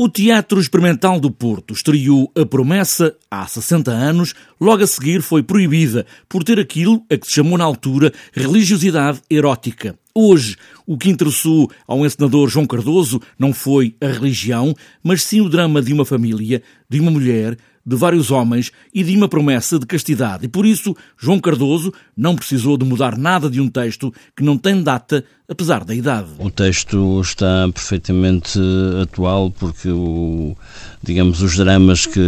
O Teatro Experimental do Porto estreou A Promessa há 60 anos, logo a seguir foi proibida por ter aquilo a que se chamou na altura religiosidade erótica. Hoje, o que interessou ao encenador João Cardoso não foi a religião, mas sim o drama de uma família, de uma mulher, de vários homens e de uma promessa de castidade. E por isso, João Cardoso não precisou de mudar nada de um texto que não tem data, apesar da idade. O texto está perfeitamente atual porque o, digamos, os dramas que,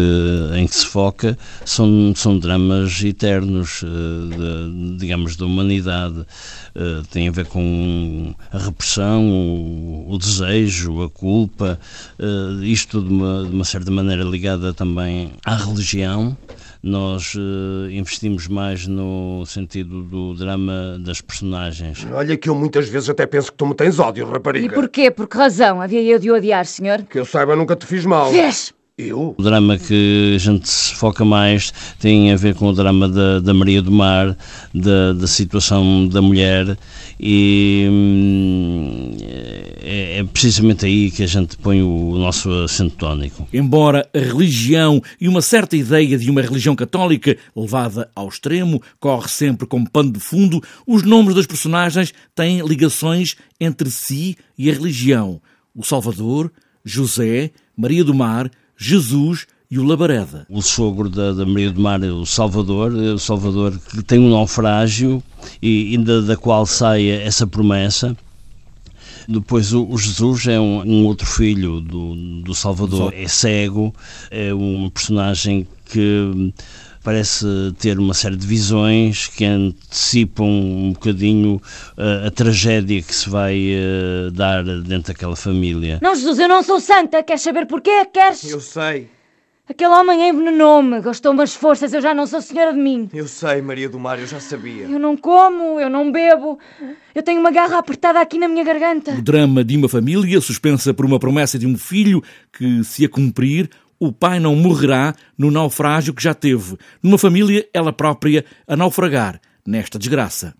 em que se foca são, são dramas eternos, eh, de, digamos, da humanidade. Uh, tem a ver com a repressão, o, o desejo, a culpa, uh, isto de uma, de uma certa maneira ligada também à religião nós uh, investimos mais no sentido do drama das personagens. Olha que eu muitas vezes até penso que tu me tens ódio, rapariga. E porquê? Por que razão havia eu de odiar, senhor? Que eu saiba, nunca te fiz mal. Vês? Eu? O drama que a gente se foca mais tem a ver com o drama da, da Maria do Mar, da, da situação da mulher e hum, é, é, precisamente aí que a gente põe o nosso acento tónico. Embora a religião e uma certa ideia de uma religião católica levada ao extremo corre sempre como pano de fundo, os nomes das personagens têm ligações entre si e a religião. O Salvador, José, Maria do Mar, Jesus e o Labareda. O sogro da, da Maria do Mar, o Salvador, o Salvador que tem um naufrágio e ainda da qual sai essa promessa. Depois o, Jesus é um, um, outro filho do, do Salvador, é cego, é um personagem que parece ter uma série de visões que antecipam um bocadinho uh, a tragédia que se vai uh, dar dentro daquela família. Não, Jesus, eu não sou santa. Queres saber porquê? Queres? Eu sei. Aquele homem envenenou-me, gastou-me as forças, eu já não sou senhora de mim. Eu sei, Maria do Mar, eu já sabia. Eu não como, eu não bebo, eu tenho uma garra apertada aqui na minha garganta. O drama de uma família suspensa por uma promessa de um filho que, se a cumprir, o pai não morrerá no naufrágio que já teve, numa família ela própria a naufragar nesta desgraça.